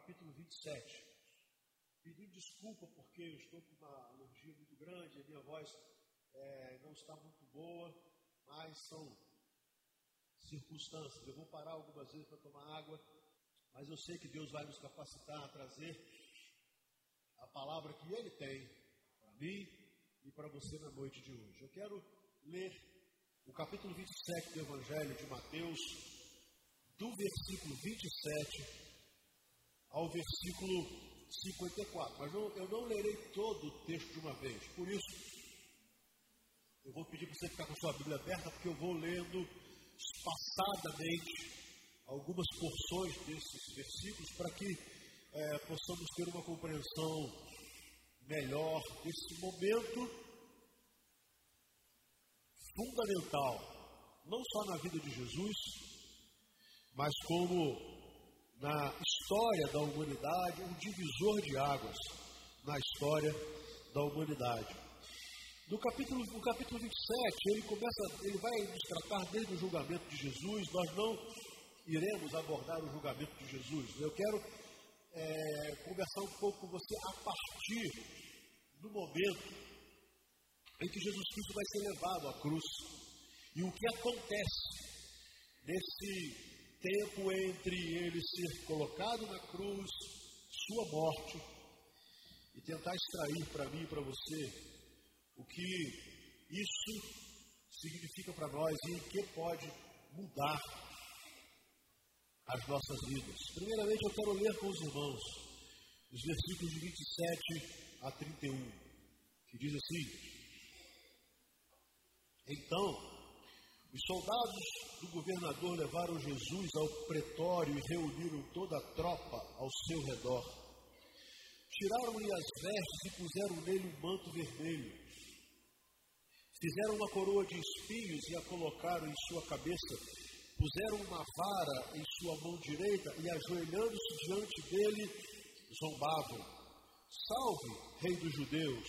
capítulo 27. Pedindo desculpa porque eu estou com uma alergia muito grande, a minha voz é, não está muito boa, mas são circunstâncias. Eu vou parar algumas vezes para tomar água, mas eu sei que Deus vai nos capacitar a trazer a palavra que Ele tem para mim e para você na noite de hoje. Eu quero ler o capítulo 27 do Evangelho de Mateus, do versículo 27 ao versículo 54. Mas eu, não lerei todo o texto de uma vez. Por isso, eu vou pedir para você ficar com sua Bíblia aberta, porque eu vou lendo espaçadamente algumas porções desses versículos para que é, possamos ter uma compreensão melhor desse momento fundamental, não só na vida de Jesus, mas como na história da humanidade, um divisor de águas na história da humanidade. No capítulo, no capítulo 27, ele começa, ele vai nos tratar desde o julgamento de Jesus. Nós não iremos abordar o julgamento de Jesus. Eu quero é, conversar um pouco com você a partir do momento em que Jesus Cristo vai ser levado à cruz e o que acontece nesse tempo entre ele ser colocado na cruz, sua morte, e tentar extrair para mim e para você o que isso significa para nós e em que pode mudar as nossas vidas. Primeiramente, eu quero ler com os irmãos os versículos de 27 a 31, que diz assim: Então, os soldados do governador levaram Jesus ao pretório e reuniram toda a tropa ao seu redor. Tiraram-lhe as vestes e puseram nele um manto vermelho. Fizeram uma coroa de espinhos e a colocaram em sua cabeça. Puseram uma vara em sua mão direita e, ajoelhando-se diante dele, zombavam: Salve, Rei dos Judeus!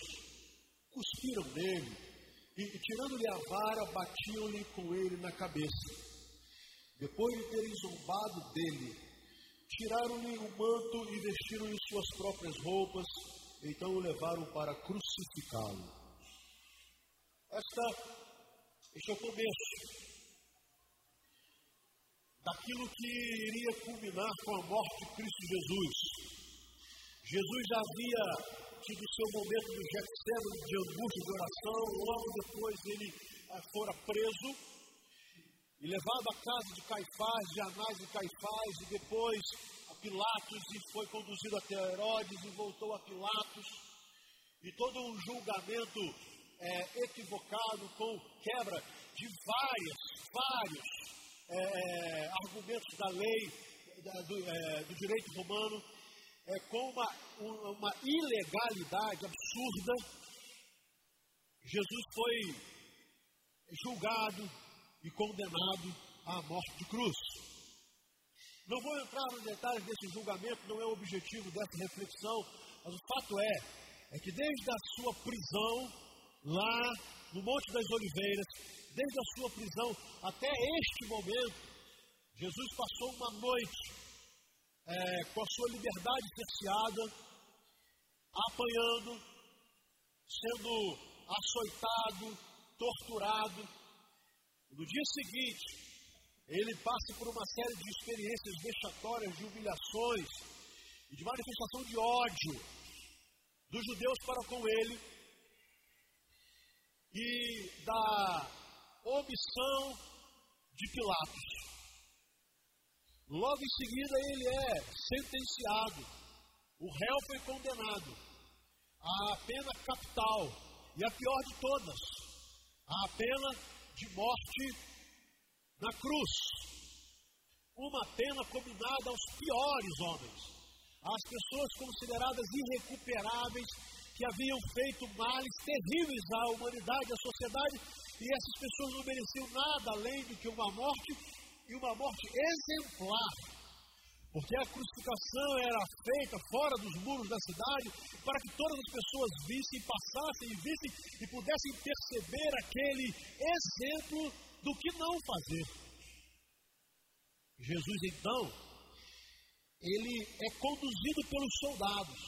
Cuspiram nele e, tirando-lhe a vara, batiam-lhe com ele na cabeça. Depois de terem zombado dele, tiraram-lhe o manto e vestiram-lhe suas próprias roupas, então o levaram para crucificá-lo. Esta, este é o começo daquilo que iria culminar com a morte de Cristo Jesus. Jesus já havia tido seu momento no Getsemane de angústia de oração, logo depois ele ah, fora preso e levado à casa de Caifás, de Anás e Caifás, e depois a Pilatos, e foi conduzido até Herodes e voltou a Pilatos, e todo um julgamento é, equivocado com quebra de vários, vários é, argumentos da lei, da, do, é, do direito romano, é, com uma, uma ilegalidade absurda, Jesus foi julgado e condenado à morte de cruz. Não vou entrar nos detalhes desse julgamento, não é o objetivo dessa reflexão, mas o fato é, é que desde a sua prisão, lá no Monte das Oliveiras, desde a sua prisão até este momento, Jesus passou uma noite é, com a sua liberdade cerceada, apanhando, sendo açoitado, torturado. No dia seguinte, ele passa por uma série de experiências vexatórias, de humilhações e de manifestação de ódio dos judeus para com ele e da omissão de Pilatos. Logo em seguida ele é sentenciado. O réu foi condenado à pena capital e a pior de todas, à pena de morte na cruz. Uma pena combinada aos piores homens, às pessoas consideradas irrecuperáveis que haviam feito males terríveis à humanidade, à sociedade, e essas pessoas não mereciam nada além do que uma morte e uma morte exemplar, porque a crucificação era feita fora dos muros da cidade para que todas as pessoas vissem, passassem e vissem e pudessem perceber aquele exemplo do que não fazer. Jesus então, ele é conduzido pelos soldados,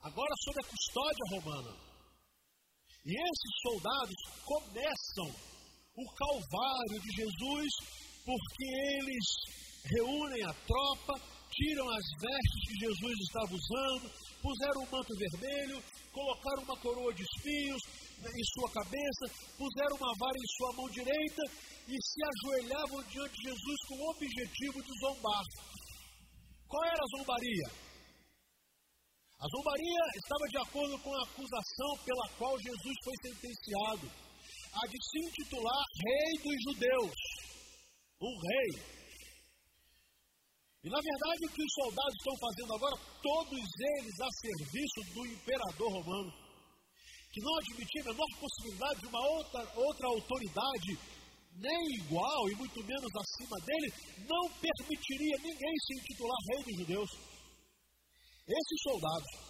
agora sob a custódia romana. E esses soldados começam o calvário de Jesus porque eles reúnem a tropa, tiram as vestes que Jesus estava usando, puseram um manto vermelho, colocaram uma coroa de espinhos em sua cabeça, puseram uma vara em sua mão direita e se ajoelhavam diante de Jesus com o objetivo de zombar. Qual era a zombaria? A zombaria estava de acordo com a acusação pela qual Jesus foi sentenciado, a de se intitular Rei dos Judeus, um rei. E na verdade o que os soldados estão fazendo agora, todos eles a serviço do imperador romano, que não admitia a menor possibilidade de uma outra, outra autoridade, nem igual e muito menos acima dele, não permitiria ninguém se intitular rei dos judeus. Esses soldados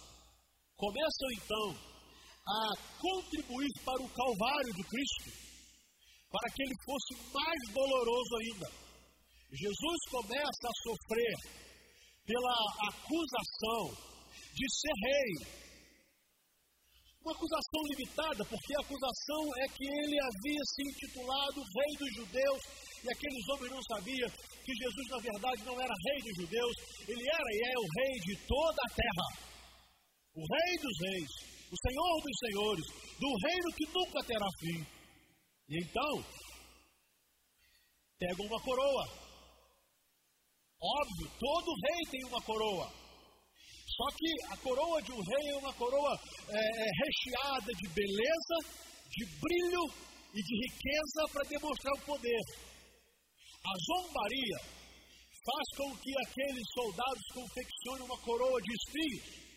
começam então a contribuir para o calvário de Cristo, para que ele fosse mais doloroso ainda Jesus começa a sofrer pela acusação de ser rei. Uma acusação limitada, porque a acusação é que ele havia se intitulado Rei dos Judeus, e aqueles homens não sabiam que Jesus, na verdade, não era Rei dos Judeus, ele era e é o Rei de toda a terra, o Rei dos Reis, o Senhor dos Senhores, do reino que nunca terá fim. E então, pegam uma coroa Óbvio, todo rei tem uma coroa. Só que a coroa de um rei é uma coroa é, é, recheada de beleza, de brilho e de riqueza para demonstrar o poder. A zombaria faz com que aqueles soldados confeccionem uma coroa de espinhos.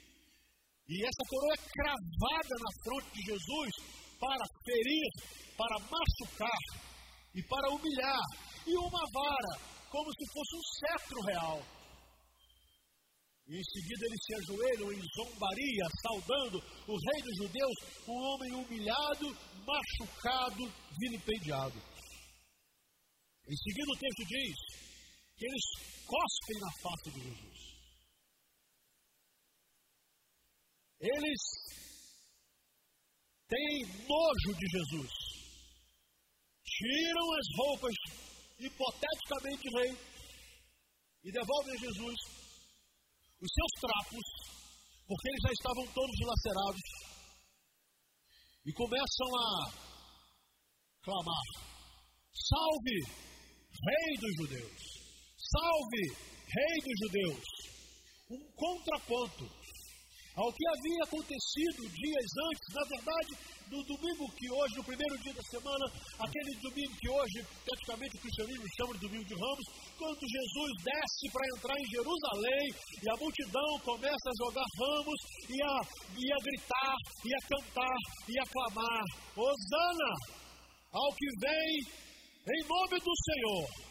E essa coroa é cravada na fronte de Jesus para ferir, para machucar e para humilhar. E uma vara como se fosse um cetro real. E em seguida eles se ajoelham em zombaria, saudando o rei dos judeus, um homem humilhado, machucado, vilipendiado. Em seguida o texto diz que eles cospem na face de Jesus. Eles têm nojo de Jesus. Tiram as roupas hipoteticamente rei, e devolve a Jesus os seus trapos, porque eles já estavam todos dilacerados, e começam a clamar: Salve, Rei dos Judeus! Salve, Rei dos Judeus! Um contraponto ao que havia acontecido dias antes, na verdade, no domingo que hoje, no primeiro dia da semana, aquele domingo que hoje, praticamente o cristianismo chama de domingo de ramos, quando Jesus desce para entrar em Jerusalém e a multidão começa a jogar ramos e a, e a gritar, e a cantar, e a clamar: Hosana ao que vem em nome do Senhor.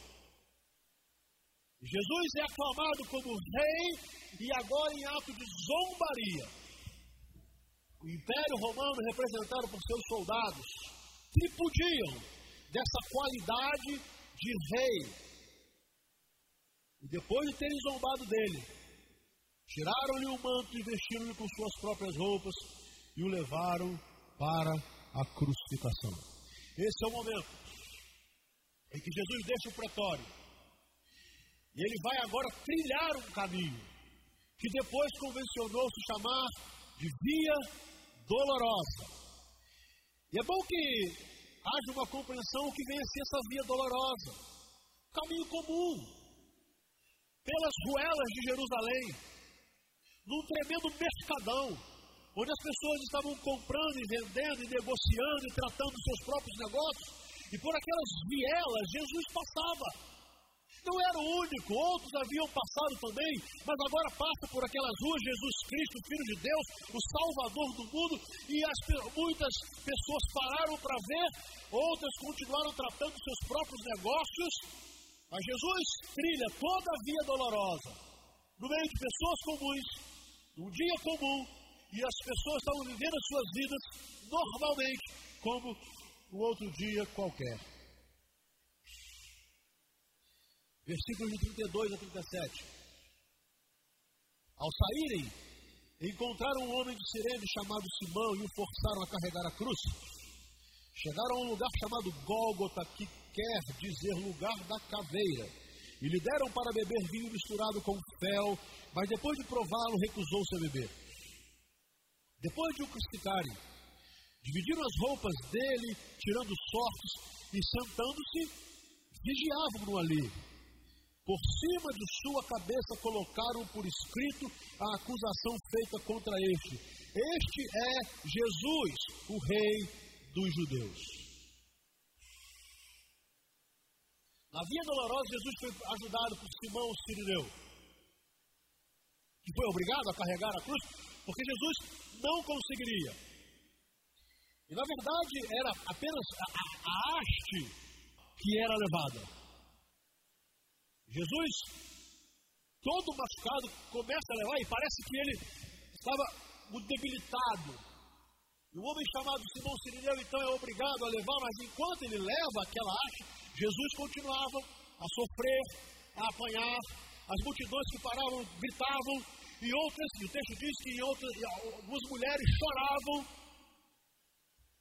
Jesus é aclamado como rei e agora em ato de zombaria. O Império Romano, representado por seus soldados, tripudiam dessa qualidade de rei. E depois de terem zombado dele, tiraram-lhe o manto e vestiram-lhe com suas próprias roupas e o levaram para a crucificação. Esse é o momento em que Jesus deixa o pretório. E ele vai agora trilhar um caminho que depois convencionou se chamar de Via Dolorosa. E é bom que haja uma compreensão que venha a ser essa via dolorosa, caminho comum, pelas ruelas de Jerusalém, num tremendo mercadão, onde as pessoas estavam comprando e vendendo e negociando e tratando seus próprios negócios, e por aquelas vielas Jesus passava. Não era o único, outros haviam passado também, mas agora passa por aquelas ruas Jesus Cristo, Filho de Deus, o Salvador do mundo, e as, muitas pessoas pararam para ver, outras continuaram tratando seus próprios negócios, mas Jesus trilha toda a via dolorosa, no meio de pessoas comuns, num dia comum, e as pessoas estavam vivendo as suas vidas normalmente, como um outro dia qualquer. Versículos de 32 a 37. Ao saírem, encontraram um homem de Sirene chamado Simão e o forçaram a carregar a cruz. Chegaram a um lugar chamado Gólgota, que quer dizer lugar da caveira, e lhe deram para beber vinho misturado com fel, mas depois de prová-lo, recusou-se a beber. Depois de o crucificarem, dividiram as roupas dele, tirando sortes, e sentando-se, vigiavam-no ali. Por cima de sua cabeça colocaram por escrito a acusação feita contra este. Este é Jesus, o Rei dos Judeus. Na Via Dolorosa, Jesus foi ajudado por Simão Sirineu, que foi obrigado a carregar a cruz, porque Jesus não conseguiria. E na verdade era apenas a, a, a haste que era levada. Jesus, todo machucado, começa a levar e parece que ele estava muito debilitado. E o homem chamado Simão Sirineu então é obrigado a levar, mas enquanto ele leva aquela haste, Jesus continuava a sofrer, a apanhar. As multidões que paravam gritavam, e outras, e o texto diz que em outras, algumas mulheres choravam.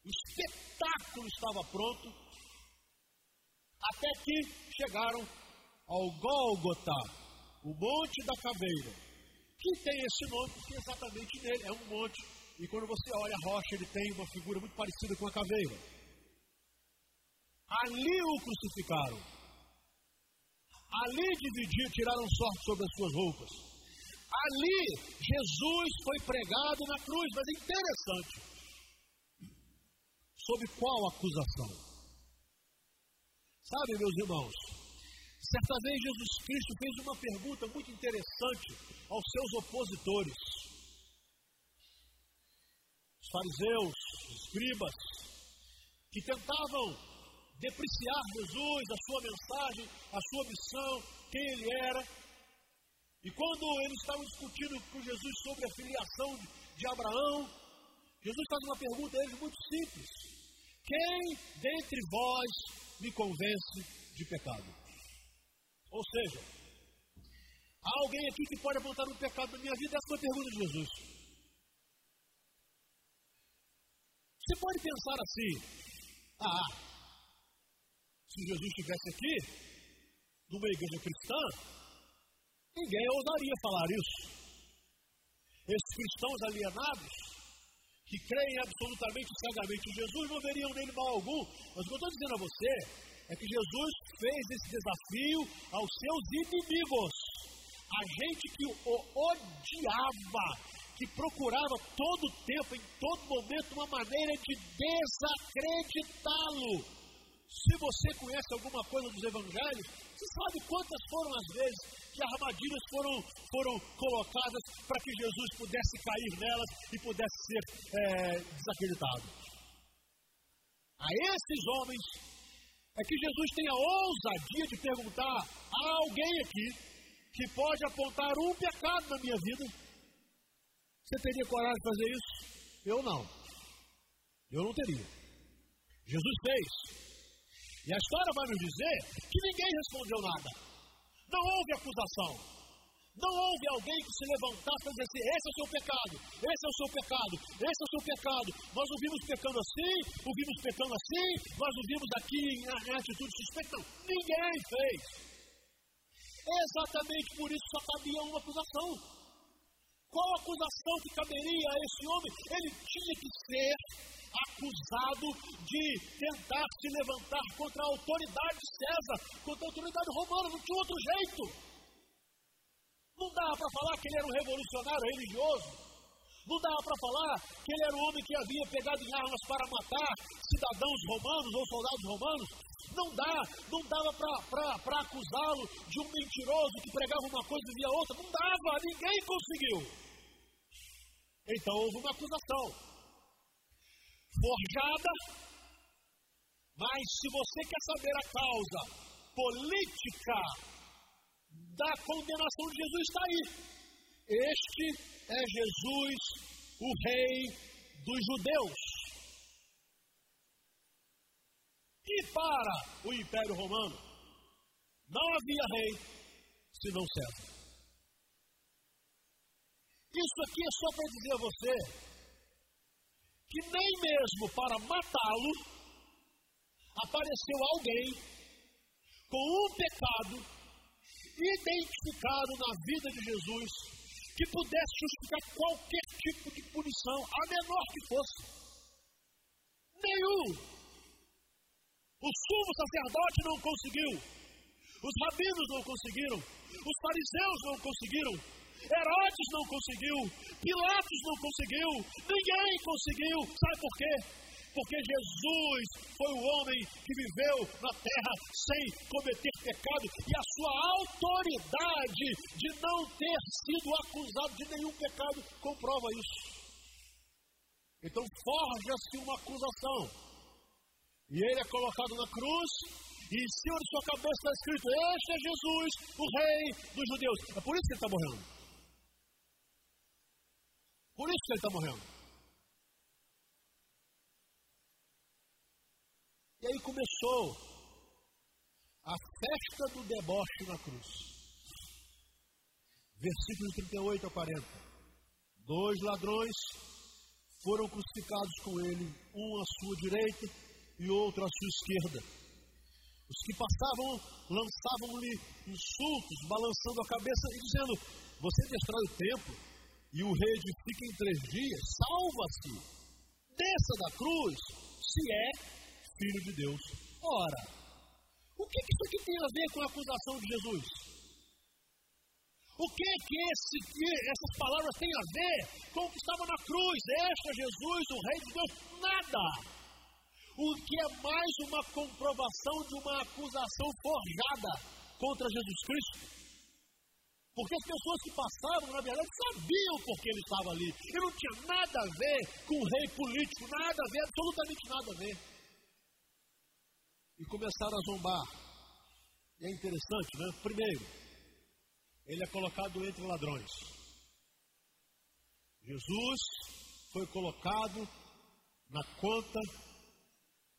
O espetáculo estava pronto, até que chegaram ao Gólgota, o Monte da Caveira, que tem esse nome porque exatamente nele é um monte. E quando você olha a rocha, ele tem uma figura muito parecida com a caveira. Ali o crucificaram. Ali dividiram, tiraram sorte sobre as suas roupas. Ali Jesus foi pregado na cruz, mas é interessante. Sob qual acusação? Sabe, meus irmãos, Certa vez Jesus Cristo fez uma pergunta muito interessante aos seus opositores. Os fariseus, os escribas, que tentavam depreciar Jesus, a sua mensagem, a sua missão, quem ele era. E quando eles estavam discutindo com Jesus sobre a filiação de Abraão, Jesus faz uma pergunta a eles muito simples: Quem dentre vós me convence de pecado? Ou seja, há alguém aqui que pode apontar um pecado na minha vida? Essa foi a pergunta de Jesus. Você pode pensar assim: ah, se Jesus estivesse aqui, numa igreja cristã, ninguém ousaria falar isso. Esses cristãos alienados, que creem absolutamente cegamente em Jesus, não veriam nele mal algum. Mas o que eu estou dizendo a você é que Jesus fez esse desafio aos seus inimigos. A gente que o odiava, que procurava todo o tempo, em todo momento, uma maneira de desacreditá-lo. Se você conhece alguma coisa dos evangelhos, você sabe quantas foram as vezes que armadilhas foram, foram colocadas para que Jesus pudesse cair nelas e pudesse ser é, desacreditado. A esses homens é que Jesus tem a ousadia de perguntar a alguém aqui que pode apontar um pecado na minha vida. Você teria coragem de fazer isso? Eu não. Eu não teria. Jesus fez. E a história vai nos dizer que ninguém respondeu nada. Não houve acusação. Não houve alguém que se levantasse dizer assim: esse é o seu pecado, esse é o seu pecado, esse é o seu pecado. Nós o vimos pecando assim, o vimos pecando assim, nós o vimos aqui em atitude suspeita. Não, ninguém fez. Exatamente por isso só cabia uma acusação. Qual acusação que caberia a esse homem? Ele tinha que ser acusado de tentar se levantar contra a autoridade de César, contra a autoridade romana, não tinha outro jeito. Não dava para falar que ele era um revolucionário religioso. Não dava para falar que ele era um homem que havia pegado em armas para matar cidadãos romanos ou soldados romanos. Não dá, não dava para acusá-lo de um mentiroso que pregava uma coisa e via outra. Não dava, ninguém conseguiu. Então houve uma acusação. Forjada, mas se você quer saber a causa política da condenação de Jesus está aí. Este é Jesus, o Rei dos Judeus. E para o Império Romano, não havia rei senão César. Isso aqui é só para dizer a você que nem mesmo para matá-lo apareceu alguém com um pecado identificado na vida de Jesus que pudesse justificar qualquer tipo de punição, a menor que fosse. Nenhum. O sumo sacerdote não conseguiu. Os rabinos não conseguiram. Os fariseus não conseguiram. Herodes não conseguiu. Pilatos não conseguiu. Ninguém conseguiu. Sabe por quê? Porque Jesus foi o homem que viveu na terra sem cometer pecado e a sua autoridade de não ter sido acusado de nenhum pecado comprova isso. Então forja-se uma acusação. E ele é colocado na cruz, e em cima de sua cabeça está escrito: Este é Jesus, o Rei dos Judeus. É por isso que ele está morrendo. Por isso que ele está morrendo. E aí começou a festa do deboche na cruz. Versículos 38 a 40. Dois ladrões foram crucificados com ele, um à sua direita e outro à sua esquerda. Os que passavam lançavam-lhe insultos, balançando a cabeça e dizendo: Você destrói o templo e o rei edifica em três dias, salva-se, desça da cruz, se é Filho de Deus. Ora, o que, isso aqui tem a ver com a acusação de Jesus? O que que, esse, que essas palavras têm a ver com o que estava na cruz? Este é Jesus, o Rei de Deus? Nada. O que é mais uma comprovação de uma acusação forjada contra Jesus Cristo? Porque as pessoas que passavam, na verdade, sabiam por que ele estava ali. E não tinha nada a ver com o rei político, nada a ver, absolutamente nada a ver e começaram a zombar. E é interessante, né? Primeiro, ele é colocado entre ladrões. Jesus foi colocado na conta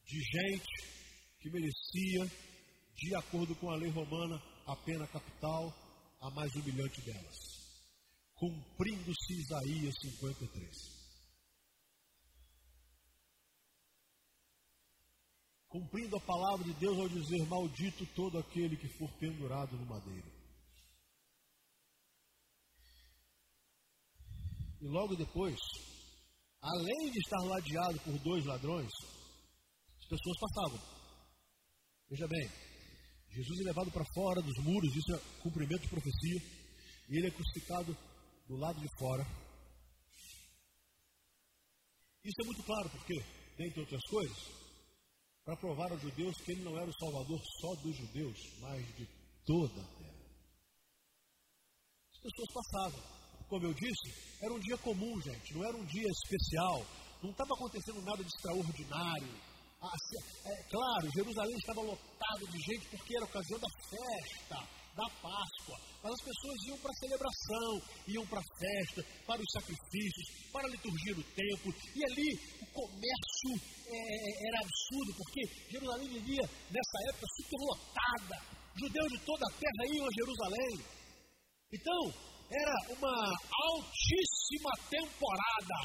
de gente que merecia, de acordo com a lei romana, a pena capital, a mais humilhante delas, cumprindo-se Isaías 53. Cumprindo a palavra de Deus ao dizer: Maldito todo aquele que for pendurado no madeiro. E logo depois, além de estar ladeado por dois ladrões, as pessoas passavam. Veja bem, Jesus é levado para fora dos muros, isso é cumprimento de profecia, e ele é crucificado do lado de fora. Isso é muito claro, porque, dentre outras coisas, para provar aos judeus que ele não era o salvador só dos judeus, mas de toda a terra. As pessoas passavam. Como eu disse, era um dia comum, gente, não era um dia especial, não estava acontecendo nada de extraordinário. Ah, é, claro, Jerusalém estava lotado de gente porque era ocasião da festa, da Páscoa. Mas as pessoas iam para a celebração, iam para a festa, para os sacrifícios, para a liturgia do templo. E ali o comércio é, é era absurdo, porque Jerusalém vivia nessa época superlotada. Judeus de toda a terra iam a Jerusalém. Então, era uma altíssima temporada.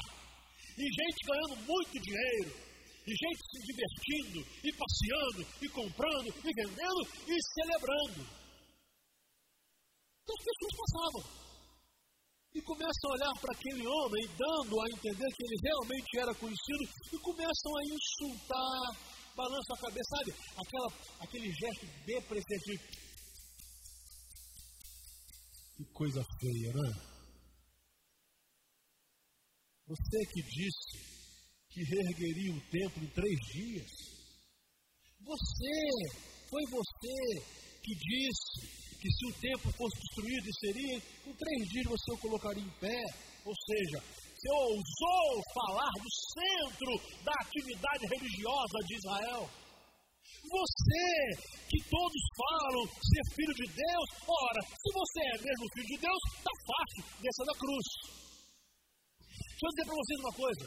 E gente ganhando muito dinheiro. E gente se divertindo, e passeando, e comprando, e vendendo, e celebrando. Então as pessoas passavam. E começam a olhar para aquele homem, dando a entender que ele realmente era conhecido, e começam a insultar, balançam a cabeça, sabe? Aquela, aquele gesto depreciativo. Que coisa feia, né? Você que disse que reergueria o templo em três dias. Você, foi você que disse que se o templo fosse destruído, seria, em três dias você o colocaria em pé. Ou seja, você ousou falar do centro da atividade religiosa de Israel. Você, que todos falam ser filho de Deus, ora, se você é mesmo filho de Deus, está fácil, desça da cruz. Deixa eu dizer para vocês uma coisa: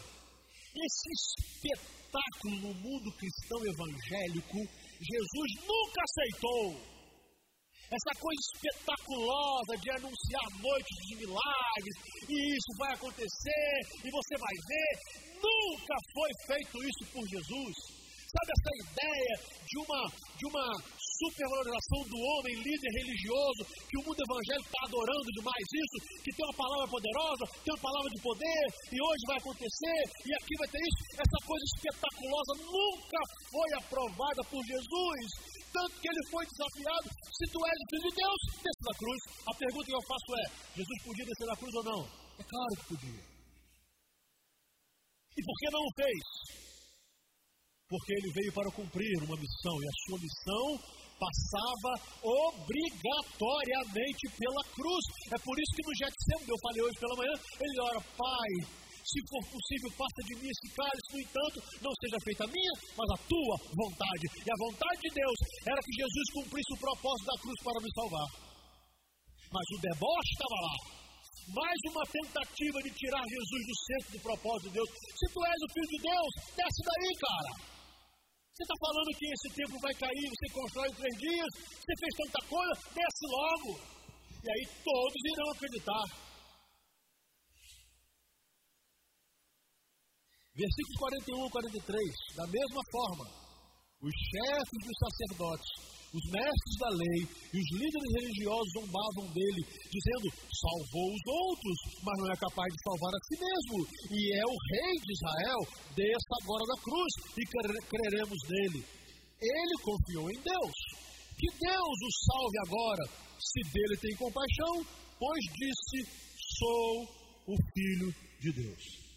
esse espetáculo no mundo cristão evangélico, Jesus nunca aceitou. Essa coisa espetaculosa de anunciar noites de milagres, e isso vai acontecer, e você vai ver. Nunca foi feito isso por Jesus. Sabe essa ideia de uma, de uma supervalorização do homem, líder religioso, que o mundo evangélico está adorando demais isso, que tem uma palavra poderosa, tem uma palavra de poder, e hoje vai acontecer, e aqui vai ter isso. Essa coisa espetaculosa nunca foi aprovada por Jesus. Tanto que ele foi desafiado: se tu és filho de Deus, desce da cruz. A pergunta que eu faço é: Jesus podia descer da cruz ou não? É claro que podia. E por que não o fez? Porque ele veio para cumprir uma missão, e a sua missão passava obrigatoriamente pela cruz. É por isso que no Getsemane, eu falei hoje pela manhã, ele ora, Pai, se for possível, passa de mim esse cálice, no entanto, não seja feita a minha, mas a tua vontade. E a vontade de Deus era que Jesus cumprisse o propósito da cruz para me salvar. Mas o deboche estava lá. Mais uma tentativa de tirar Jesus do centro do propósito de Deus. Se tu és o filho de Deus, desce daí, cara. Você está falando que esse templo vai cair, você constrói três dias, você fez tanta coisa, desce logo. E aí todos irão acreditar. Versículos 41 e 43, da mesma forma, os chefes dos sacerdotes, os mestres da lei e os líderes religiosos zombavam dele, dizendo: salvou os outros, mas não é capaz de salvar a si mesmo. E é o rei de Israel, desça agora da cruz e creremos nele. Ele confiou em Deus. Que Deus o salve agora, se dele tem compaixão, pois disse: sou o filho de Deus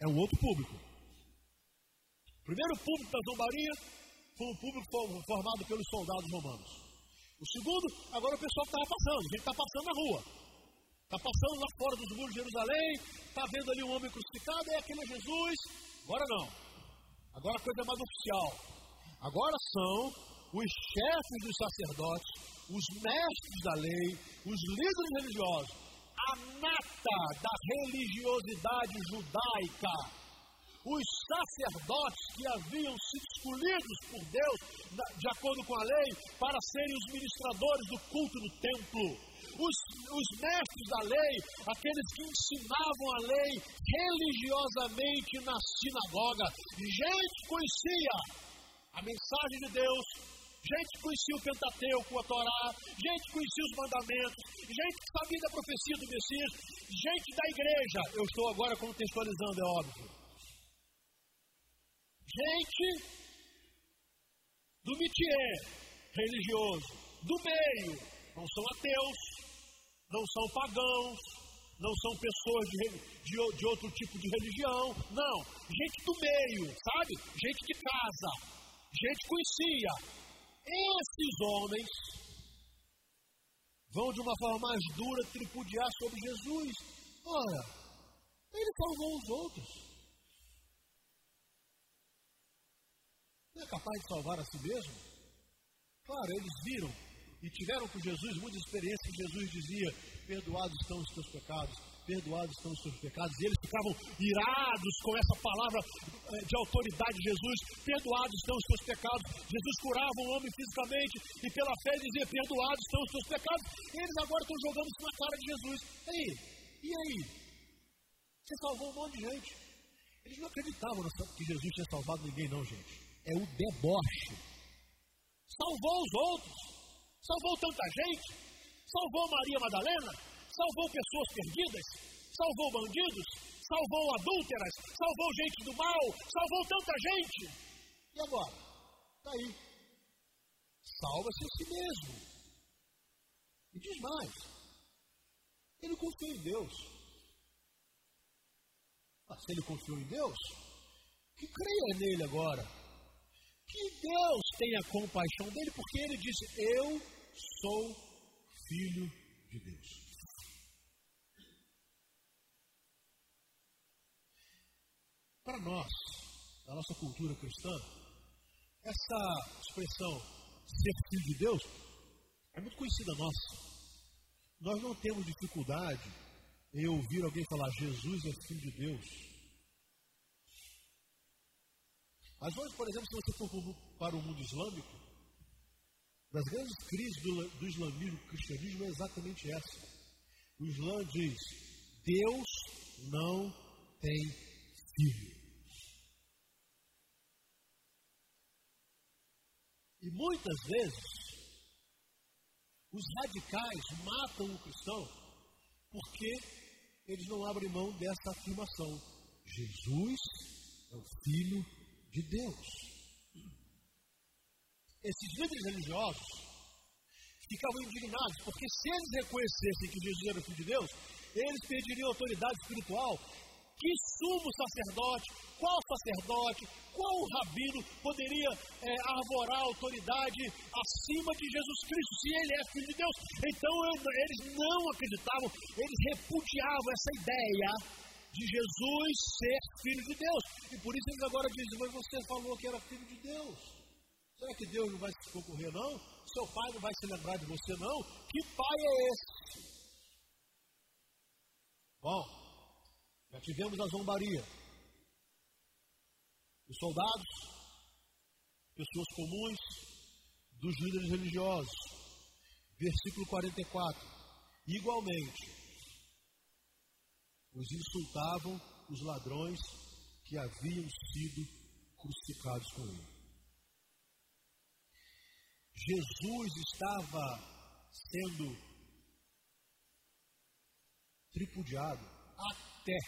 é um outro público. Primeiro público da zombaria foi um público formado pelos soldados romanos. O segundo, agora o pessoal estava passando, a gente está passando na rua. Está passando lá fora dos muros de Jerusalém, está vendo ali um homem crucificado, é aquele é Jesus. Agora não. Agora a coisa é mais oficial. Agora são os chefes dos sacerdotes, os mestres da lei, os líderes religiosos, a nata da religiosidade judaica. Os sacerdotes que haviam sido escolhidos por Deus, de acordo com a lei, para serem os ministradores do culto no templo. Os, os mestres da lei, aqueles que ensinavam a lei religiosamente na sinagoga. Gente conhecia a mensagem de Deus, gente conhecia o Pentateuco, a Torá, gente conhecia os mandamentos, gente sabia da profecia do Messias, gente da igreja. Eu estou agora contextualizando, é óbvio. Gente do métier religioso, do meio, não são ateus, não são pagãos, não são pessoas de, de, de outro tipo de religião, não, gente do meio, sabe? Gente de casa, gente conhecia, esses homens vão de uma forma mais dura tripudiar sobre Jesus. Ora, ele salvou os outros. Não é capaz de salvar a si mesmo? Claro, eles viram e tiveram com Jesus muita experiência que Jesus dizia: Perdoados estão os teus pecados, perdoados estão os seus pecados. E eles ficavam irados com essa palavra eh, de autoridade de Jesus: perdoados estão os seus pecados. Jesus curava um homem fisicamente e pela fé dizia: perdoados estão os seus pecados. E eles agora estão jogando isso na cara de Jesus. E aí? E aí? Você salvou um monte de gente. Eles não acreditavam que Jesus tinha salvado ninguém, não, gente. É o deboche. Salvou os outros. Salvou tanta gente. Salvou Maria Madalena salvou pessoas perdidas, salvou bandidos, salvou adúlteras, salvou gente do mal, salvou tanta gente. E agora? Está aí. Salva-se a si mesmo. E diz mais: ele confiou em Deus. Ah, se ele confiou em Deus, que creia nele agora. Que Deus tenha compaixão dele, porque ele disse: Eu sou filho de Deus. Para nós, na nossa cultura cristã, essa expressão ser filho de Deus é muito conhecida nossa. Nós não temos dificuldade em ouvir alguém falar Jesus é filho de Deus. Mas hoje, por exemplo, se você for para o mundo islâmico, das grandes crises do, do islamismo e do cristianismo é exatamente essa. O Islã diz: Deus não tem filho. E muitas vezes, os radicais matam o cristão porque eles não abrem mão dessa afirmação: Jesus é o Filho de Deus. Esses líderes religiosos ficavam indignados, porque se eles reconhecessem que Jesus era o Filho de Deus, eles perderiam autoridade espiritual. Que sumo sacerdote, qual sacerdote, qual rabino poderia é, arvorar autoridade acima de Jesus Cristo, se ele é Filho de Deus? Então eles não acreditavam, eles repudiavam essa ideia de Jesus ser Filho de Deus. E por isso eles agora dizem: Mas você falou que era Filho de Deus. Será que Deus não vai se concorrer, não? Seu pai não vai se lembrar de você, não? Que pai é esse? Bom, já tivemos a zombaria. Os soldados, pessoas comuns, dos líderes religiosos. Versículo 44. Igualmente, os insultavam os ladrões que haviam sido crucificados com ele. Jesus estava sendo tripudiado até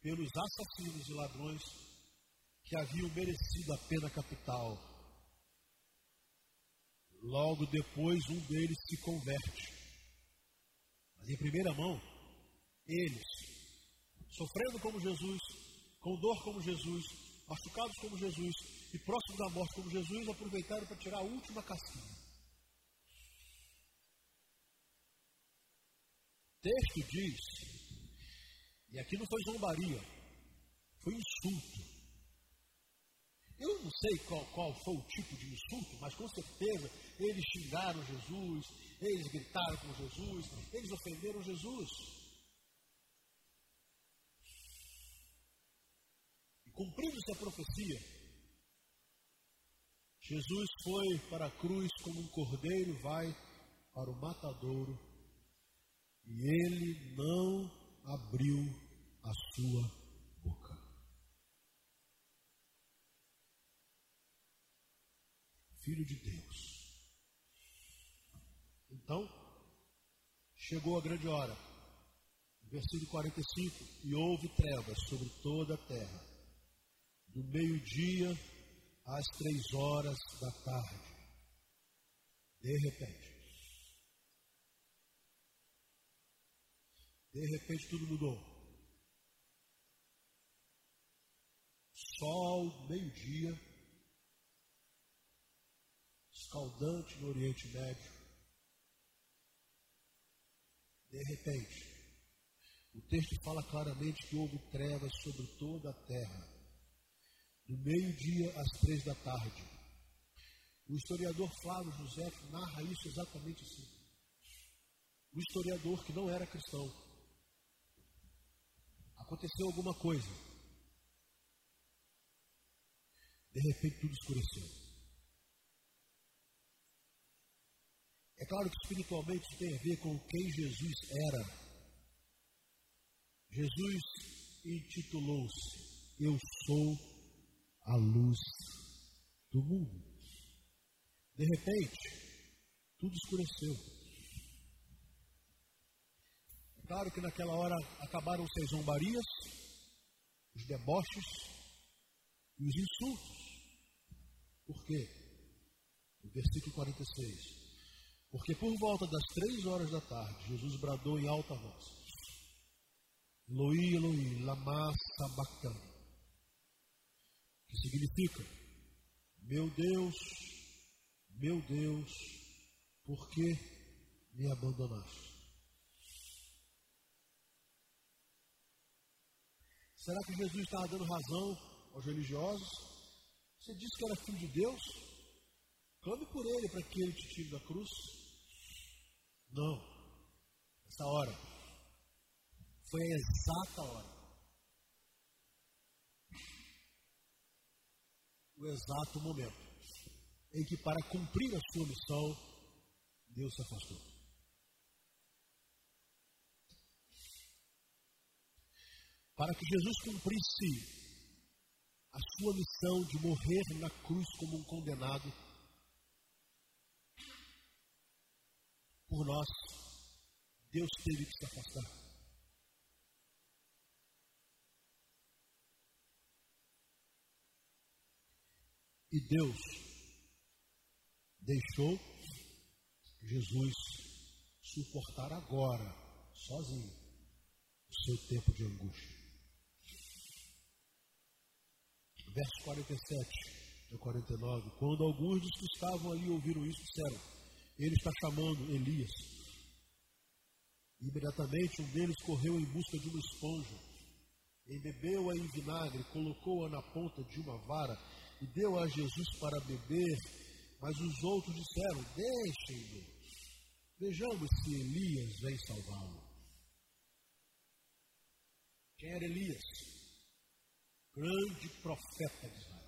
pelos assassinos e ladrões que haviam merecido a pena capital. Logo depois, um deles se converte. Mas em primeira mão, eles, sofrendo como Jesus, com dor como Jesus, machucados como Jesus, e próximos da morte como Jesus, aproveitaram para tirar a última casquinha. O texto diz, e aqui não foi zombaria, foi insulto. Eu não sei qual, qual foi o tipo de insulto, mas com certeza eles xingaram Jesus, eles gritaram com Jesus, eles ofenderam Jesus. Cumprindo-se a profecia, Jesus foi para a cruz como um cordeiro vai para o matadouro e ele não abriu a sua boca. Filho de Deus. Então, chegou a grande hora. Versículo 45: E houve trevas sobre toda a terra. Do meio-dia às três horas da tarde. De repente. De repente tudo mudou. Sol, meio-dia, escaldante no Oriente Médio. De repente, o texto fala claramente que houve trevas sobre toda a terra do meio-dia às três da tarde. O historiador Flávio José narra isso exatamente assim. O historiador que não era cristão. Aconteceu alguma coisa. De repente tudo escureceu. É claro que espiritualmente isso tem a ver com quem Jesus era. Jesus intitulou-se: Eu sou a luz do mundo. De repente, tudo escureceu. Claro que naquela hora acabaram-se as zombarias, os deboches e os insultos. Por quê? O versículo 46. Porque por volta das três horas da tarde, Jesus bradou em alta voz: Eloi, Eloi, lama sabachthani que significa: Meu Deus, meu Deus, por que me abandonaste? Será que Jesus estava dando razão aos religiosos? Você disse que era filho de Deus? Clame por ele para que ele te tire da cruz. Não. Essa hora foi a exata hora exato momento. em que, para cumprir a sua missão, Deus se afastou. Para que Jesus cumprisse a sua missão de morrer na cruz como um condenado, por nós, Deus teve que se afastar. E Deus deixou Jesus suportar agora, sozinho, o seu tempo de angústia. Verso 47 e 49. Quando alguns dos que estavam ali ouviram isso, disseram: Ele está chamando Elias. Imediatamente um deles correu em busca de uma esponja, embebeu-a em vinagre, colocou-a na ponta de uma vara e deu a Jesus para beber. Mas os outros disseram: Deixem-no, vejamos se Elias vem salvá-lo. Quem era Elias? Grande profeta de Israel.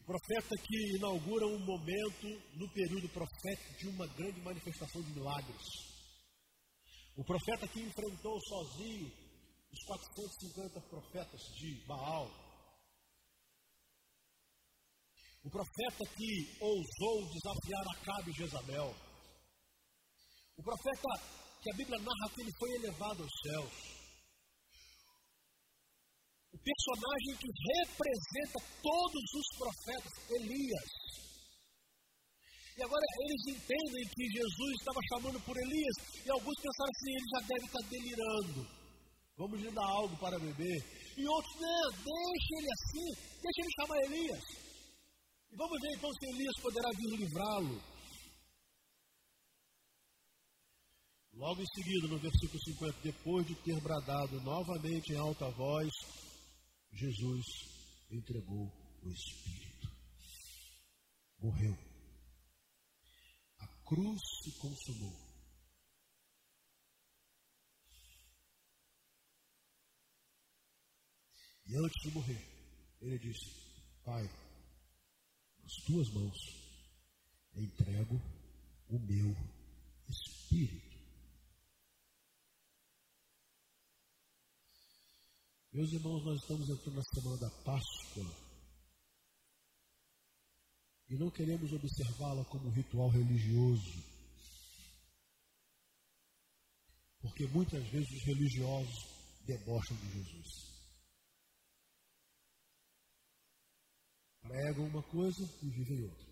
O profeta que inaugura um momento no período profético de uma grande manifestação de milagres. O profeta que enfrentou sozinho os 450 profetas de Baal, o profeta que ousou desafiar Acabe e Jezabel. O profeta que a Bíblia narra que ele foi elevado aos céus. O personagem que representa todos os profetas, Elias. E agora eles entendem que Jesus estava chamando por Elias, e alguns pensaram assim: ele já deve estar delirando. Vamos lhe dar algo para beber. E outros, não, deixe ele assim, deixe ele chamar Elias. E vamos ver então se Elias poderá vir livrá-lo. Logo em seguida, no versículo 50, depois de ter bradado novamente em alta voz, Jesus entregou o Espírito. Morreu. A cruz se consumou. E antes de morrer, ele disse: Pai, nas tuas mãos entrego o meu espírito. Meus irmãos, nós estamos entrando na semana da Páscoa e não queremos observá-la como um ritual religioso, porque muitas vezes os religiosos debocham de Jesus. Pregam uma coisa e vivem outra.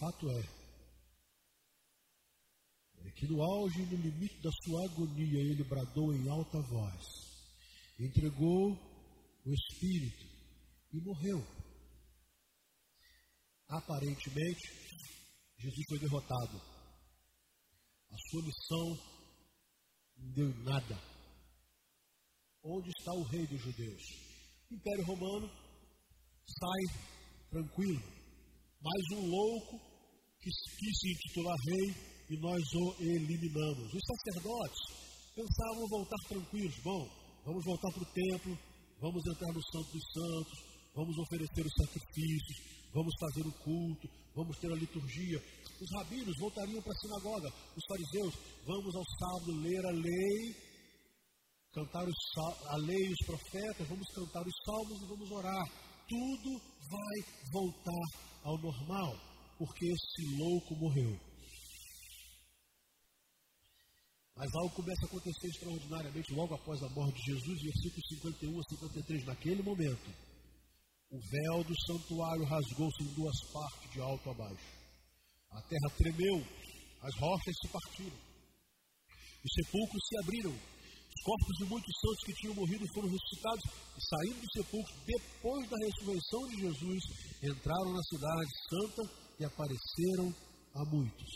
Fato é, é que no auge e no limite da sua agonia ele bradou em alta voz, entregou o Espírito e morreu. Aparentemente, Jesus foi derrotado. A sua missão não deu nada. Onde está o rei dos judeus? Império Romano sai tranquilo. Mais um louco que quis se intitular rei e nós o eliminamos. Os sacerdotes pensavam voltar tranquilos. Bom, vamos voltar para o templo, vamos entrar no Santo dos Santos, vamos oferecer os sacrifícios, vamos fazer o culto, vamos ter a liturgia. Os rabinos voltariam para a sinagoga, os fariseus, vamos ao sábado ler a lei cantar os, a lei e os profetas, vamos cantar os salmos e vamos orar. Tudo vai voltar ao normal, porque esse louco morreu. Mas algo começa a acontecer extraordinariamente logo após a morte de Jesus, versículos 51 a 53. Naquele momento, o véu do santuário rasgou-se em duas partes, de alto a baixo. A terra tremeu, as rochas se partiram, os sepulcros se abriram corpos de muitos santos que tinham morrido foram ressuscitados e, saindo do sepulcro, depois da ressurreição de Jesus, entraram na cidade santa e apareceram a muitos.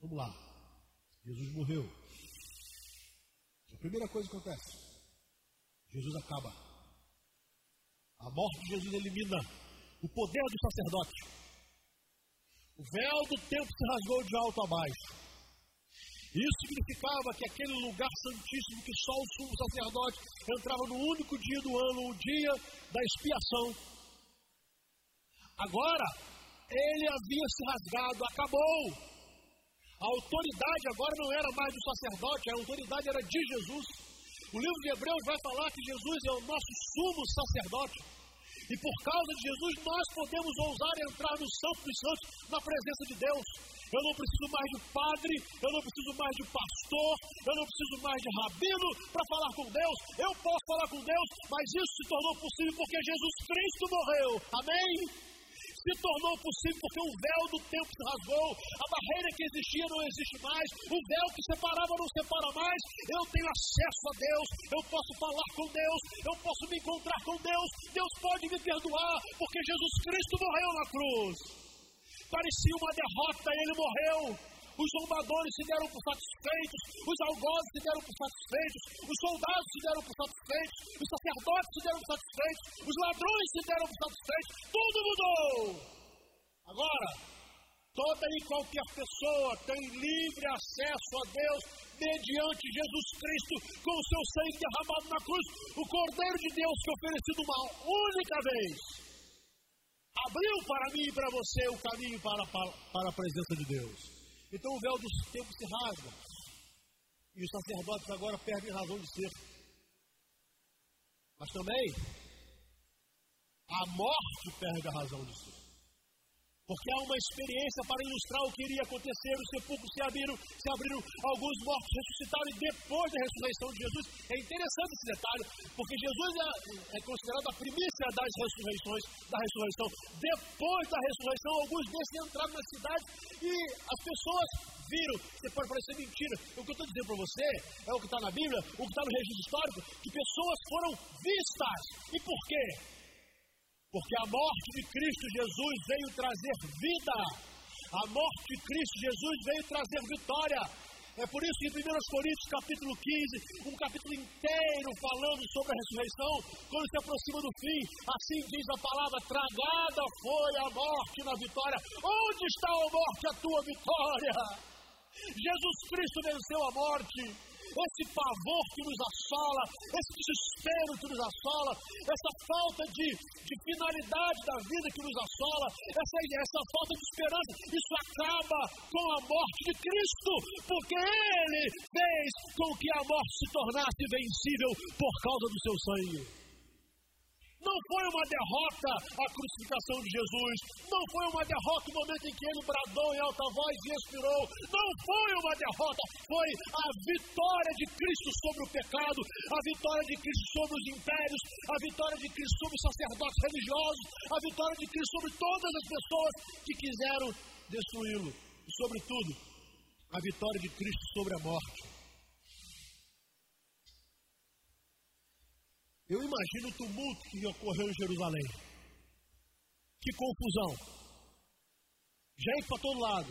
Vamos lá. Jesus morreu. A primeira coisa que acontece: Jesus acaba. A morte de Jesus elimina o poder do sacerdote. O véu do templo se rasgou de alto a baixo. Isso significava que aquele lugar santíssimo que só o sumo sacerdote entrava no único dia do ano, o dia da expiação. Agora, ele havia se rasgado, acabou. A autoridade agora não era mais do sacerdote, a autoridade era de Jesus. O livro de Hebreus vai falar que Jesus é o nosso sumo sacerdote. E por causa de Jesus, nós podemos ousar entrar no Santo dos Santos, na presença de Deus. Eu não preciso mais de padre, eu não preciso mais de pastor, eu não preciso mais de rabino para falar com Deus. Eu posso falar com Deus, mas isso se tornou possível porque Jesus Cristo morreu. Amém? Se tornou possível porque o véu do tempo se rasgou, a barreira que existia não existe mais, o véu que separava não separa mais. Eu tenho acesso a Deus, eu posso falar com Deus, eu posso me encontrar com Deus, Deus pode me perdoar, porque Jesus Cristo morreu na cruz. Parecia uma derrota ele morreu. Os zombadores se deram por satisfeitos, os algozes se deram por satisfeitos, os soldados se deram por satisfeitos, os sacerdotes se deram por satisfeitos, os ladrões se deram por satisfeitos, tudo mudou. Agora, toda e qualquer pessoa tem livre acesso a Deus mediante Jesus Cristo, com o seu sangue derramado na cruz, o Cordeiro de Deus que oferecido uma única vez. Abriu para mim e para você o caminho para, para, para a presença de Deus. Então o véu dos tempos se rasga. E os sacerdotes agora perdem razão de ser. Mas também a morte perde a razão de ser. Porque há uma experiência para ilustrar o que iria acontecer. Os sepulcros se abriram, se abriram, alguns mortos ressuscitaram e depois da ressurreição de Jesus. É interessante esse detalhe, porque Jesus é, é considerado a primícia das ressurreições, da ressurreição. Depois da ressurreição, alguns desses entraram na cidade e as pessoas viram. Você pode parecer mentira. O que eu estou dizendo para você é o que está na Bíblia, o que está no registro histórico, que pessoas foram vistas. E por quê? Porque a morte de Cristo Jesus veio trazer vida. A morte de Cristo Jesus veio trazer vitória. É por isso que em 1 Coríntios capítulo 15, um capítulo inteiro falando sobre a ressurreição, quando se aproxima do fim, assim diz a palavra: tragada foi a morte na vitória. Onde está a morte, a tua vitória? Jesus Cristo venceu a morte esse pavor que nos assola, esse desespero que nos assola, essa falta de, de finalidade da vida que nos assola, essa, essa falta de esperança, isso acaba com a morte de Cristo, porque Ele fez com que a morte se tornasse vencível por causa do seu sangue. Não foi uma derrota a crucificação de Jesus. Não foi uma derrota o momento em que ele bradou em alta voz e expirou. Não foi uma derrota. Foi a vitória de Cristo sobre o pecado, a vitória de Cristo sobre os impérios, a vitória de Cristo sobre os sacerdotes religiosos, a vitória de Cristo sobre todas as pessoas que quiseram destruí-lo. E, sobretudo, a vitória de Cristo sobre a morte. Eu imagino o tumulto que ocorreu em Jerusalém. Que confusão. Gente para todo lado.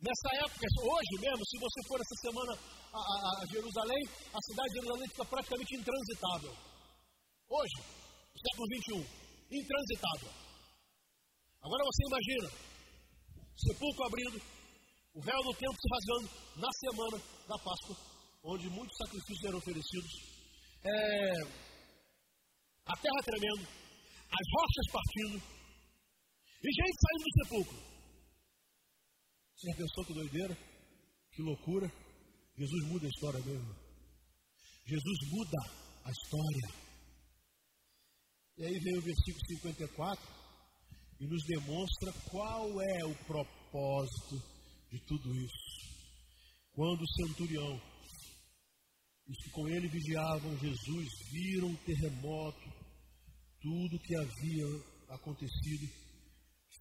Nessa época, hoje mesmo, se você for essa semana a, a, a Jerusalém, a cidade de Jerusalém fica praticamente intransitável. Hoje, século XXI, intransitável. Agora você imagina, sepulcro abrindo, o véu do tempo se rasgando na semana da Páscoa onde muitos sacrifícios eram oferecidos, é, a terra tremendo, as rochas partindo, e gente saindo do sepulcro. Você já pensou que doideira? Que loucura? Jesus muda a história mesmo. Jesus muda a história. E aí vem o versículo 54 e nos demonstra qual é o propósito de tudo isso. Quando o centurião os que com ele vigiavam Jesus viram o terremoto, tudo que havia acontecido,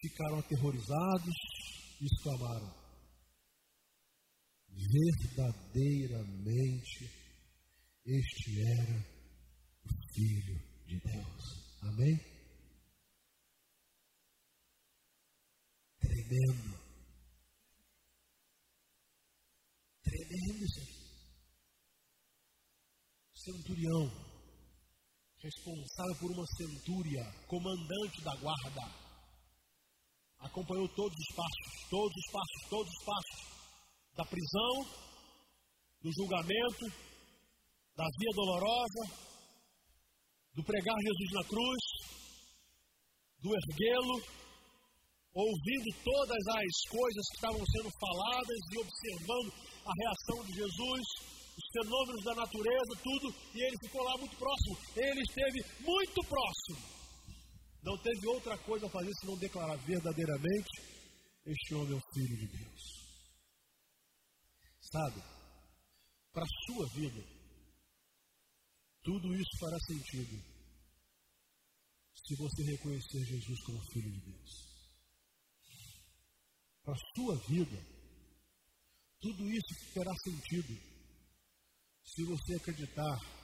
ficaram aterrorizados e exclamaram: Verdadeiramente, este era o Filho de Deus. Amém? Tremendo. Tremendo, gente centurião, responsável por uma centúria, comandante da guarda. acompanhou todos os passos, todos os passos, todos os passos da prisão, do julgamento, da via dolorosa, do pregar Jesus na cruz, do erguê-lo, ouvindo todas as coisas que estavam sendo faladas e observando a reação de Jesus, os fenômenos da natureza, tudo, e ele ficou lá muito próximo. Ele esteve muito próximo. Não teve outra coisa a fazer senão declarar verdadeiramente: Este homem é o Filho de Deus. Sabe, para a sua vida, tudo isso fará sentido se você reconhecer Jesus como Filho de Deus. Para a sua vida, tudo isso terá sentido se você acreditar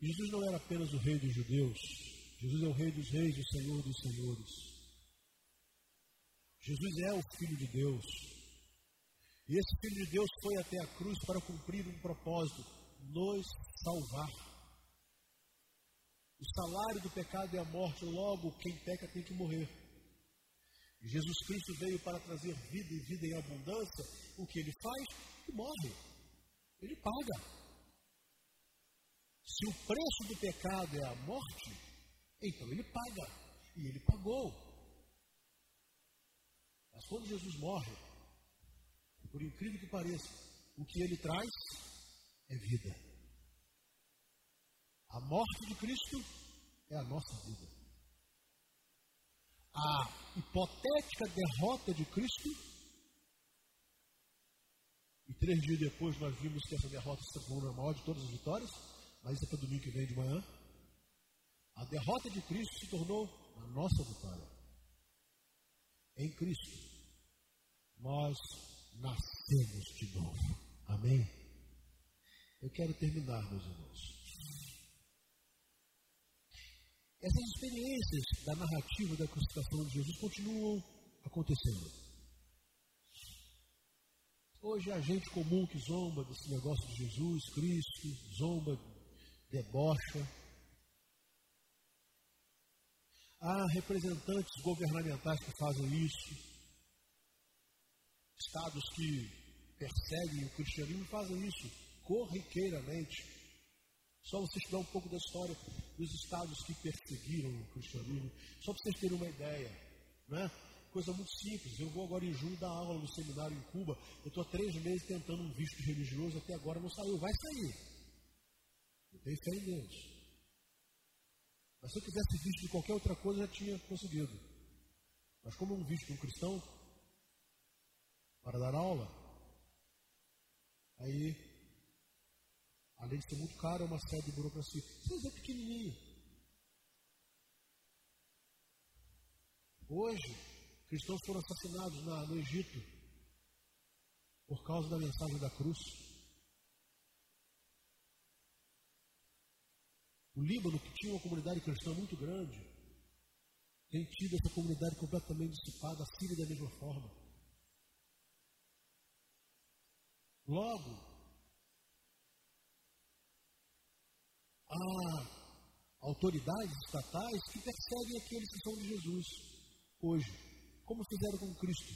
Jesus não era apenas o Rei dos Judeus, Jesus é o Rei dos Reis, o Senhor dos Senhores. Jesus é o Filho de Deus. E esse Filho de Deus foi até a cruz para cumprir um propósito: nos salvar. O salário do pecado é a morte, logo quem peca tem que morrer. Jesus Cristo veio para trazer vida e vida em abundância. O que ele faz? Morre. Ele paga. Se o preço do pecado é a morte, então ele paga. E ele pagou. Mas quando Jesus morre, por incrível que pareça, o que ele traz é vida. A morte de Cristo é a nossa vida. A hipotética derrota de Cristo, e três dias depois nós vimos que essa derrota se tornou a maior de todas as vitórias, mas isso é para domingo que vem de manhã. A derrota de Cristo se tornou a nossa vitória. Em Cristo, nós nascemos de novo. Amém? Eu quero terminar, meus irmãos. Essas experiências da narrativa da crucificação de Jesus continuam acontecendo. Hoje há gente comum que zomba desse negócio de Jesus Cristo, zomba, debocha, Há representantes governamentais que fazem isso, estados que perseguem o cristianismo fazem isso corriqueiramente. Só você estudar um pouco da história dos estados que perseguiram o cristianismo, só para vocês terem uma ideia, né? Coisa muito simples. Eu vou agora em junho dar aula no seminário em Cuba. Eu estou há três meses tentando um visto religioso, até agora não saiu. Vai sair. Eu tenho fé em Deus. Mas se eu quisesse visto de qualquer outra coisa, já tinha conseguido. Mas como um visto de um cristão, para dar aula, aí, além de ser muito caro, é uma série de burocracia. Vocês é pequenininho. Hoje, cristãos foram assassinados na, no Egito por causa da mensagem da cruz. O Líbano, que tinha uma comunidade cristã muito grande, tem tido essa comunidade completamente dissipada, a Síria da mesma forma. Logo, há autoridades estatais que perseguem aqueles que são de Jesus hoje, como fizeram com Cristo.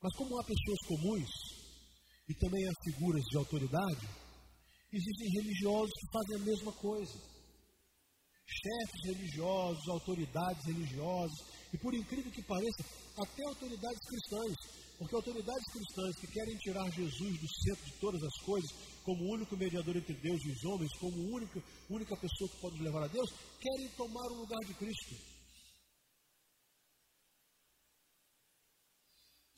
Mas como há pessoas comuns e também há figuras de autoridade, Existem religiosos que fazem a mesma coisa. Chefes religiosos, autoridades religiosas, e por incrível que pareça, até autoridades cristãs. Porque autoridades cristãs que querem tirar Jesus do centro de todas as coisas, como o único mediador entre Deus e os homens, como única, única pessoa que pode levar a Deus, querem tomar o lugar de Cristo.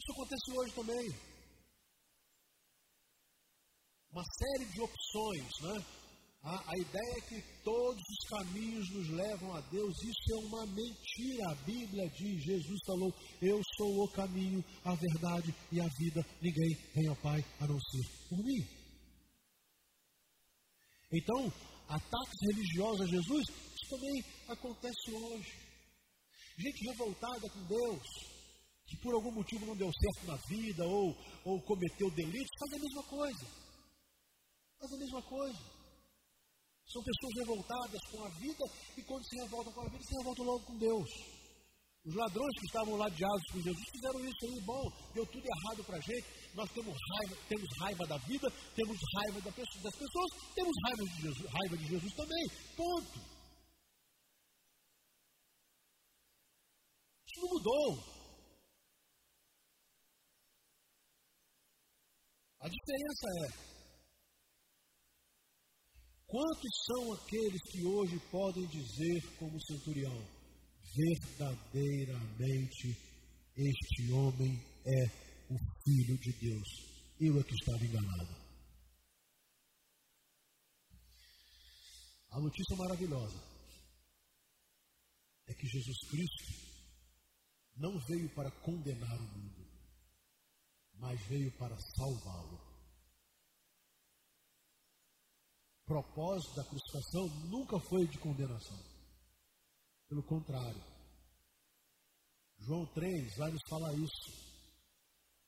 Isso acontece hoje também uma série de opções, né? A, a, ideia é que todos os caminhos nos levam a Deus, isso é uma mentira. A Bíblia diz: Jesus falou, Eu sou o caminho, a verdade e a vida. Ninguém vem ao Pai a não ser por mim. Então, ataques religiosos a Jesus, isso também acontece hoje. Gente revoltada com Deus, que por algum motivo não deu certo na vida ou, ou cometeu delitos, faz a mesma coisa. Faz a mesma coisa. São pessoas revoltadas com a vida e quando se revoltam com a vida, se revoltam logo com Deus. Os ladrões que estavam ladeados com Jesus fizeram isso aí, bom, deu tudo errado para a gente. Nós temos raiva, temos raiva da vida, temos raiva das pessoas, temos raiva de Jesus, raiva de Jesus também. Ponto. Isso não mudou. A diferença é quantos são aqueles que hoje podem dizer como centurião, verdadeiramente este homem é o filho de Deus. Eu é que estava enganado. A notícia maravilhosa é que Jesus Cristo não veio para condenar o mundo mas veio para salvá-lo. O propósito da crucificação nunca foi de condenação. Pelo contrário. João 3 vai nos falar isso.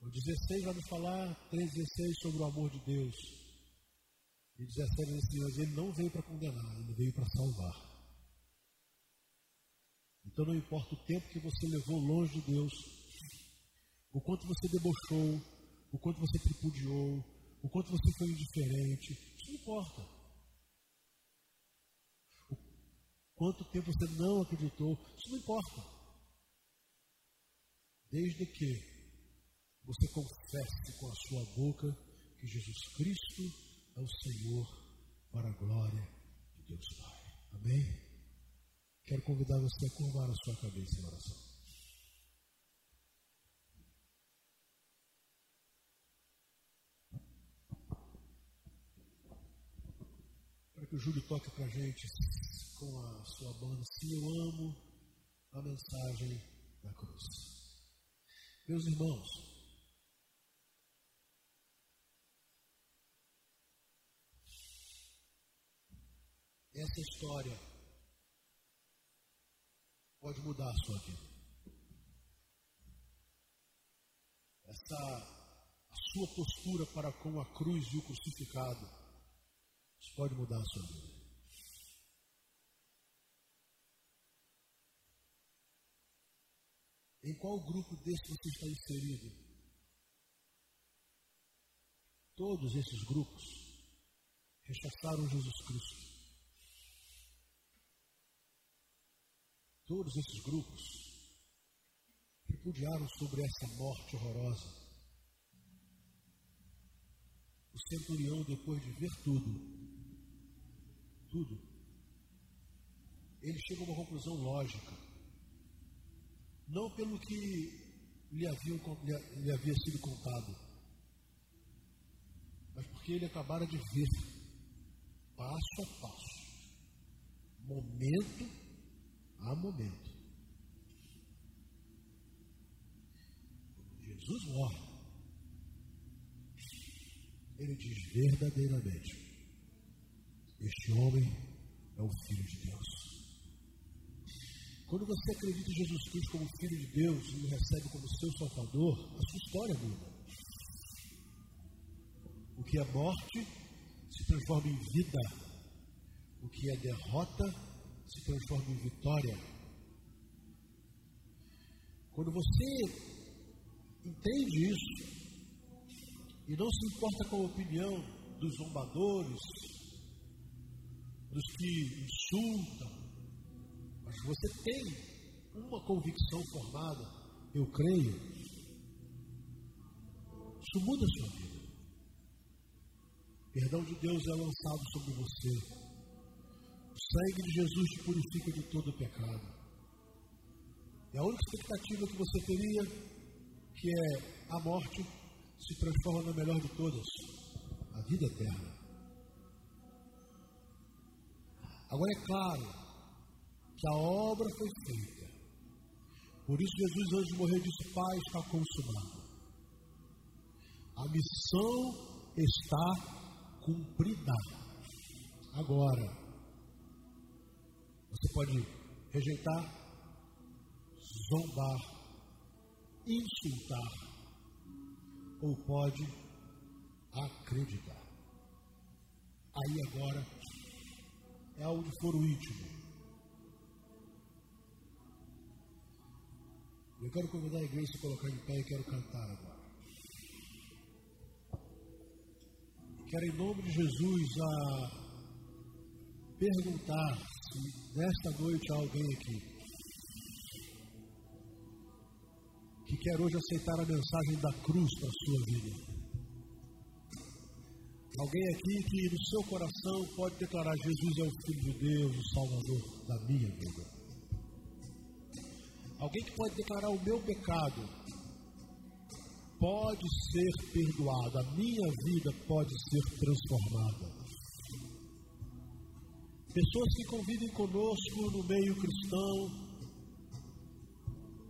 O 16 vai nos falar, 3,16 sobre o amor de Deus. E 17 diz assim, ele não veio para condenar, ele veio para salvar. Então não importa o tempo que você levou longe de Deus, o quanto você debochou, o quanto você tripudiou, o quanto você foi indiferente, isso não importa. O quanto tempo você não acreditou, isso não importa. Desde que você confesse com a sua boca que Jesus Cristo é o Senhor para a glória de Deus Pai. Amém? Quero convidar você a curvar a sua cabeça em oração. O Júlio toque para a gente com a sua banda. Se eu amo a mensagem da cruz. Meus irmãos, essa história pode mudar a sua vida. Essa a sua postura para com a cruz e o crucificado pode mudar a sua vida. Em qual grupo desse você está inserido? Todos esses grupos rechaçaram Jesus Cristo. Todos esses grupos repudiaram sobre essa morte horrorosa. O centurião, depois de ver tudo, tudo, ele chega a uma conclusão lógica. Não pelo que lhe havia, lhe havia sido contado, mas porque ele acabara de ver, passo a passo, momento a momento. Jesus morre. Ele diz verdadeiramente: este homem é o Filho de Deus. Quando você acredita em Jesus Cristo como Filho de Deus e o recebe como seu Salvador, a sua história muda. O que é morte se transforma em vida. O que é derrota se transforma em vitória. Quando você entende isso e não se importa com a opinião dos zombadores, dos que insultam, mas você tem uma convicção formada, eu creio, isso muda a sua vida. O perdão de Deus é lançado sobre você. O sangue de Jesus te purifica de todo pecado. E a única expectativa que você teria, que é a morte, se transforma na melhor de todas, a vida eterna. Agora é claro que a obra foi feita. Por isso Jesus antes de morrer disse, Pai, está consumado. A missão está cumprida. Agora, você pode rejeitar, zombar, insultar, ou pode acreditar. Aí agora é onde for o íntimo. Eu quero convidar a igreja a colocar em pé e quero cantar agora. Quero, em nome de Jesus, a perguntar se nesta noite há alguém aqui que quer hoje aceitar a mensagem da cruz para a sua vida. Alguém aqui que no seu coração pode declarar: Jesus é o Filho de Deus, o Salvador da minha vida. Alguém que pode declarar: o meu pecado pode ser perdoado, a minha vida pode ser transformada. Pessoas que convivem conosco no meio cristão,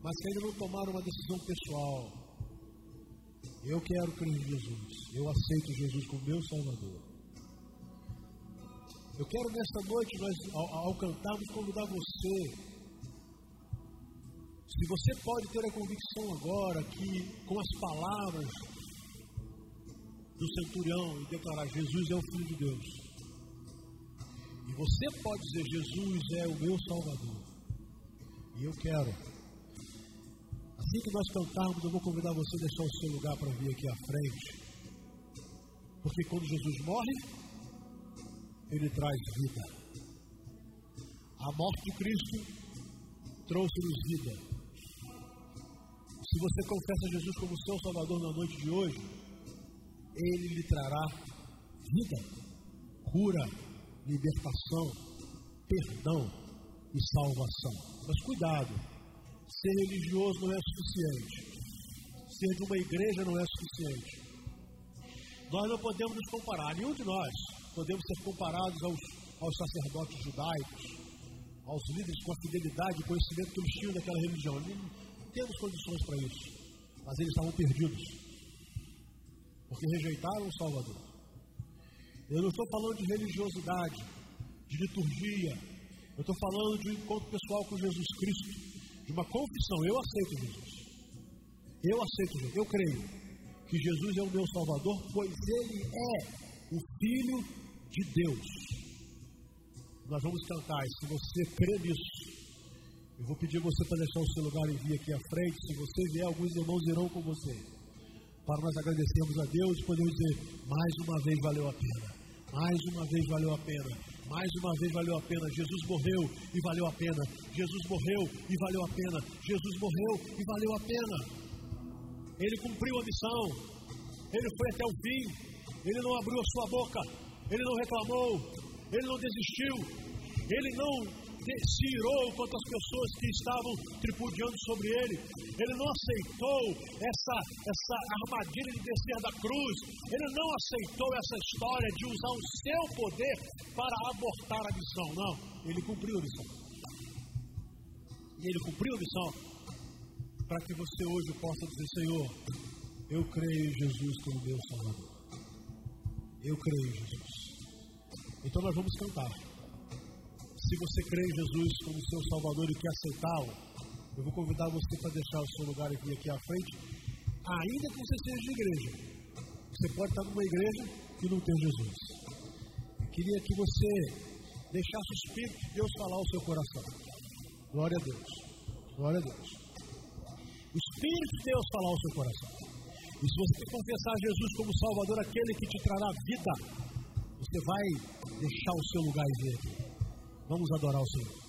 mas que ainda não tomaram uma decisão pessoal. Eu quero crer em Jesus. Eu aceito Jesus como meu Salvador. Eu quero nesta noite, nós, ao, ao cantarmos, convidar você se você pode ter a convicção agora que, com as palavras do centurião, e declarar: Jesus é o Filho de Deus, e você pode dizer: Jesus é o meu Salvador, e eu quero. Assim que nós cantarmos, eu vou convidar você a deixar o seu lugar para vir aqui à frente, porque quando Jesus morre, ele traz vida. A morte de Cristo trouxe-nos vida. Se você confessa Jesus como seu Salvador na noite de hoje, Ele lhe trará vida, cura, libertação, perdão e salvação. Mas cuidado, ser religioso não é suficiente. Ser de uma igreja não é suficiente. Nós não podemos nos comparar, nenhum de nós podemos ser comparados aos, aos sacerdotes judaicos, aos líderes com a fidelidade e conhecimento que eles tinham daquela religião temos condições para isso, mas eles estavam perdidos, porque rejeitaram o Salvador. Eu não estou falando de religiosidade, de liturgia, eu estou falando de encontro pessoal com Jesus Cristo, de uma confissão. Eu aceito Jesus. Eu aceito Jesus. Eu creio que Jesus é o meu Salvador, pois Ele é o Filho de Deus. Nós vamos cantar, e se você crê nisso, eu vou pedir você para deixar o seu lugar e vir aqui à frente. Se você vier, alguns irmãos irão com você. Para nós agradecermos a Deus e podemos dizer: mais uma vez valeu a pena. Mais uma vez valeu a pena. Mais uma vez valeu a pena. Jesus morreu e valeu a pena. Jesus morreu e valeu a pena. Jesus morreu e valeu a pena. Ele cumpriu a missão. Ele foi até o fim. Ele não abriu a sua boca. Ele não reclamou. Ele não desistiu. Ele não se irou contra as pessoas que estavam tripudiando sobre ele. Ele não aceitou essa, essa armadilha de descer da cruz. Ele não aceitou essa história de usar o seu poder para abortar a missão. Não, ele cumpriu a missão. E ele cumpriu a missão para que você hoje possa dizer: Senhor, eu creio em Jesus como meu Salvador. Eu creio em Jesus. Então nós vamos cantar. Se você crê em Jesus como seu Salvador e quer aceitá-lo, eu vou convidar você para deixar o seu lugar vir aqui à frente, ainda que você seja de igreja. Você pode estar numa igreja que não tem Jesus. Eu queria que você deixasse o Espírito de Deus falar ao seu coração. Glória a Deus. Glória a Deus. O Espírito de Deus falar ao seu coração. E se você confessar Jesus como Salvador, aquele que te trará vida, você vai deixar o seu lugar e vir Vamos adorar o Senhor.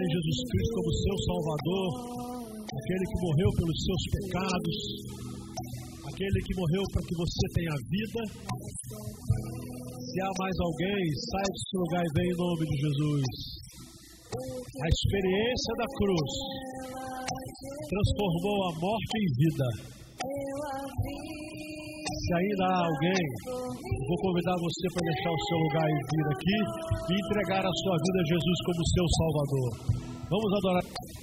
Em Jesus Cristo como seu Salvador, aquele que morreu pelos seus pecados, aquele que morreu para que você tenha vida. Se há mais alguém, sai desse lugar e vem em nome de Jesus. A experiência da cruz transformou a morte em vida. Se ainda há alguém, vou convidar você para deixar o seu lugar e vir aqui e entregar a sua vida a Jesus como seu Salvador. Vamos adorar.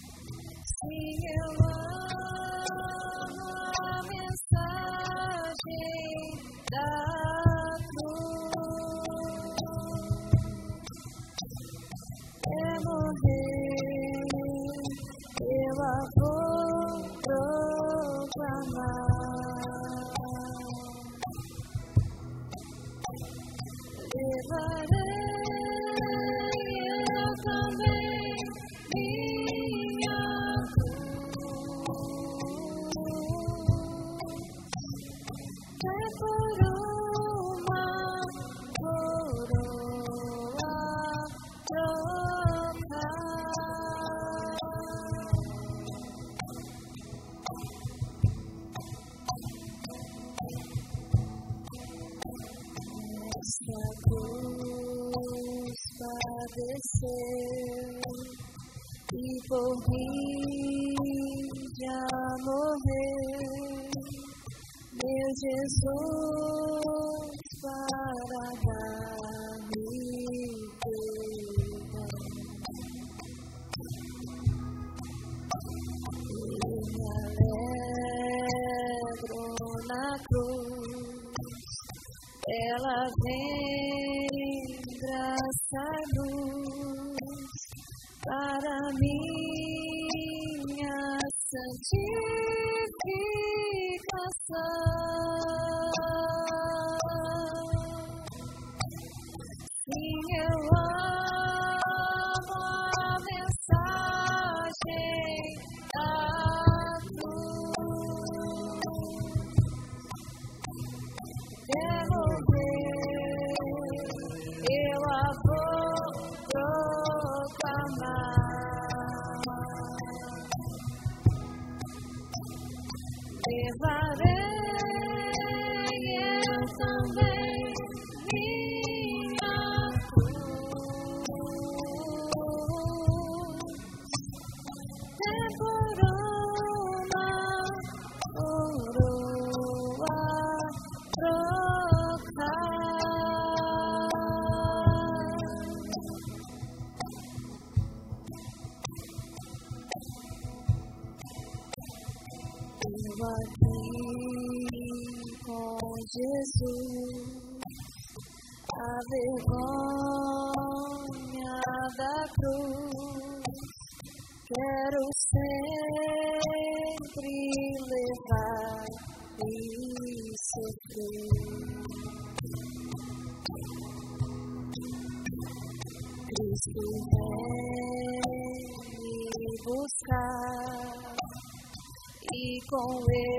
da cruz padeceu e por mim já morreu, meu Jesus para dar. da cruz. Quero sempre levar e sofrer. Cristo vem me buscar e com ele.